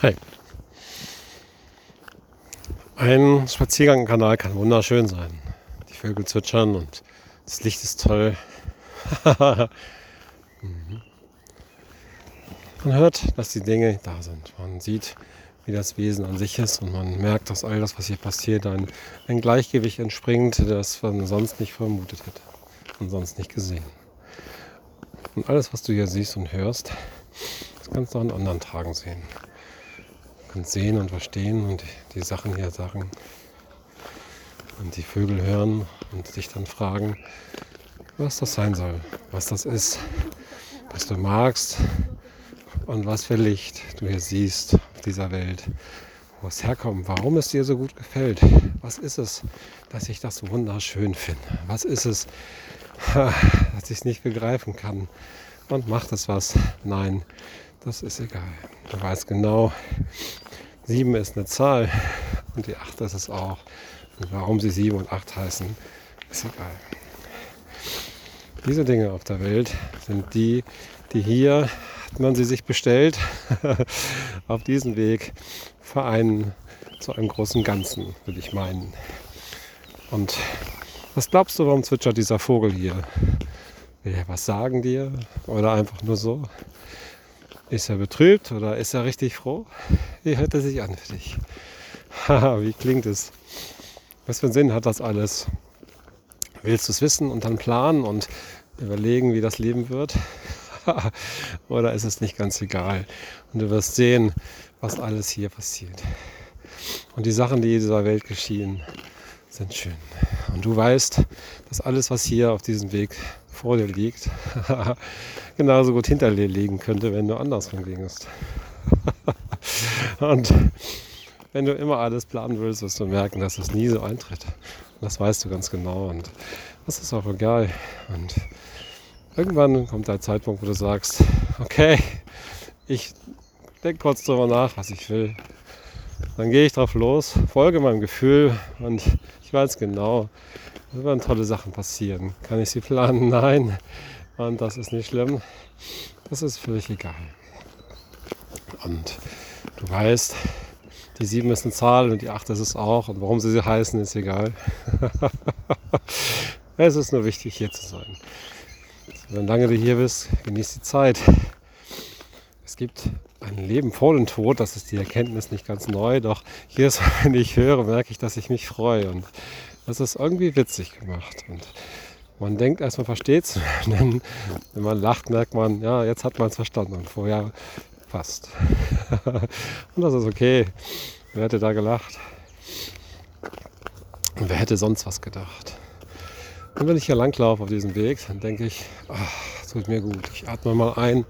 Hey. Ein Spaziergang im Kanal kann wunderschön sein. Die Vögel zwitschern und das Licht ist toll. Mhm. man hört, dass die Dinge da sind. Man sieht, wie das Wesen an sich ist und man merkt, dass all das, was hier passiert, ein, ein Gleichgewicht entspringt, das man sonst nicht vermutet hätte und sonst nicht gesehen. Und alles, was du hier siehst und hörst, das kannst du auch an anderen Tagen sehen und sehen und verstehen und die Sachen hier sagen und die Vögel hören und sich dann fragen, was das sein soll, was das ist, was du magst und was für Licht du hier siehst auf dieser Welt, wo es herkommt, warum es dir so gut gefällt. Was ist es, dass ich das wunderschön finde? Was ist es, dass ich es nicht begreifen kann? Und macht es was? Nein, das ist egal. Du weißt genau, 7 ist eine Zahl und die 8 ist es auch. Und warum sie 7 und 8 heißen, ist egal. Diese Dinge auf der Welt sind die, die hier, hat man sie sich bestellt, auf diesem Weg vereinen zu einem großen Ganzen, würde ich meinen. Und was glaubst du, warum zwitschert dieser Vogel hier? Will er was sagen dir oder einfach nur so? Ist er betrübt oder ist er richtig froh? Wie hört er sich an für dich? Haha, wie klingt es? Was für einen Sinn hat das alles? Willst du es wissen und dann planen und überlegen, wie das Leben wird? oder ist es nicht ganz egal? Und du wirst sehen, was alles hier passiert. Und die Sachen, die in dieser Welt geschehen, sind schön. Und du weißt, dass alles, was hier auf diesem Weg vor dir liegt, genauso gut hinter dir liegen könnte, wenn du andersrum gingst. und wenn du immer alles planen willst, wirst du merken, dass es nie so eintritt. Das weißt du ganz genau. Und das ist auch egal. Und irgendwann kommt der Zeitpunkt, wo du sagst, okay, ich denke kurz darüber nach, was ich will. Dann gehe ich drauf los, folge meinem Gefühl und ich weiß genau, es werden tolle Sachen passieren. Kann ich sie planen? Nein. Und das ist nicht schlimm. Das ist völlig egal. Und du weißt, die 7 ist eine Zahl und die 8 ist es auch. Und warum sie sie heißen, ist egal. es ist nur wichtig, hier zu sein. Solange du hier bist, genieß die Zeit. Es gibt ein Leben vor dem Tod, das ist die Erkenntnis nicht ganz neu, doch hier ist, wenn ich höre, merke ich, dass ich mich freue. Und das ist irgendwie witzig gemacht. Und man denkt erst, man versteht es. Wenn man lacht, merkt man, ja, jetzt hat man es verstanden. Und vorher fast. und das ist okay. Wer hätte da gelacht? Und wer hätte sonst was gedacht? Und wenn ich hier langlaufe auf diesem Weg, dann denke ich, ach, tut mir gut. Ich atme mal ein.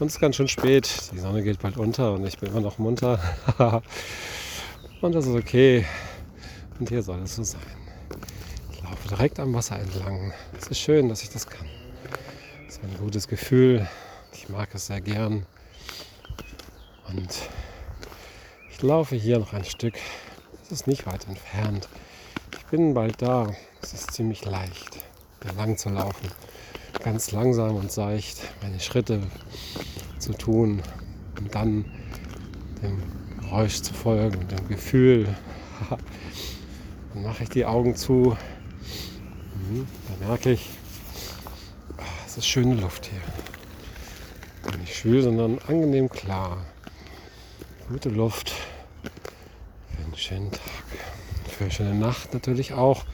Und es ist ganz schön spät. Die Sonne geht bald unter und ich bin immer noch munter. und das ist okay. Und hier soll es so sein. Ich laufe direkt am Wasser entlang. Es ist schön, dass ich das kann. Es ist ein gutes Gefühl. Ich mag es sehr gern. Und ich laufe hier noch ein Stück. Es ist nicht weit entfernt. Ich bin bald da. Es ist ziemlich leicht, lang zu laufen ganz langsam und seicht meine Schritte zu tun und dann dem Geräusch zu folgen, dem Gefühl. dann mache ich die Augen zu. Mhm, dann merke ich, ah, es ist schöne Luft hier. Nicht schwül, sondern angenehm klar. Gute Luft für einen schönen Tag. Für eine schöne Nacht natürlich auch.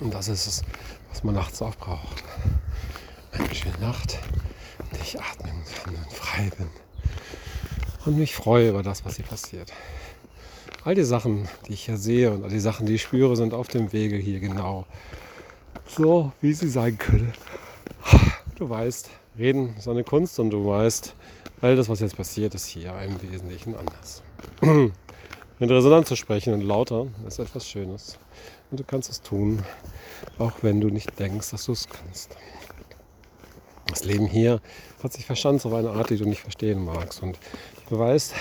Und das ist es, was man nachts auch braucht. Eine schöne Nacht, in der ich atmen kann und frei bin. Und mich freue über das, was hier passiert. All die Sachen, die ich hier sehe und all die Sachen, die ich spüre, sind auf dem Wege hier genau so, wie sie sein können. Du weißt, reden ist eine Kunst und du weißt, all das, was jetzt passiert, ist hier im Wesentlichen anders. Mit Resonanz zu sprechen und lauter ist etwas Schönes. Und du kannst es tun, auch wenn du nicht denkst, dass du es kannst. Das Leben hier hat sich verschanzt auf eine Art, die du nicht verstehen magst. Und du weißt,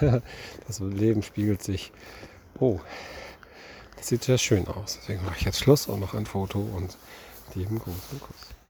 das Leben spiegelt sich. Oh, das sieht sehr schön aus. Deswegen mache ich jetzt Schluss und mache ein Foto und einen großen Kuss.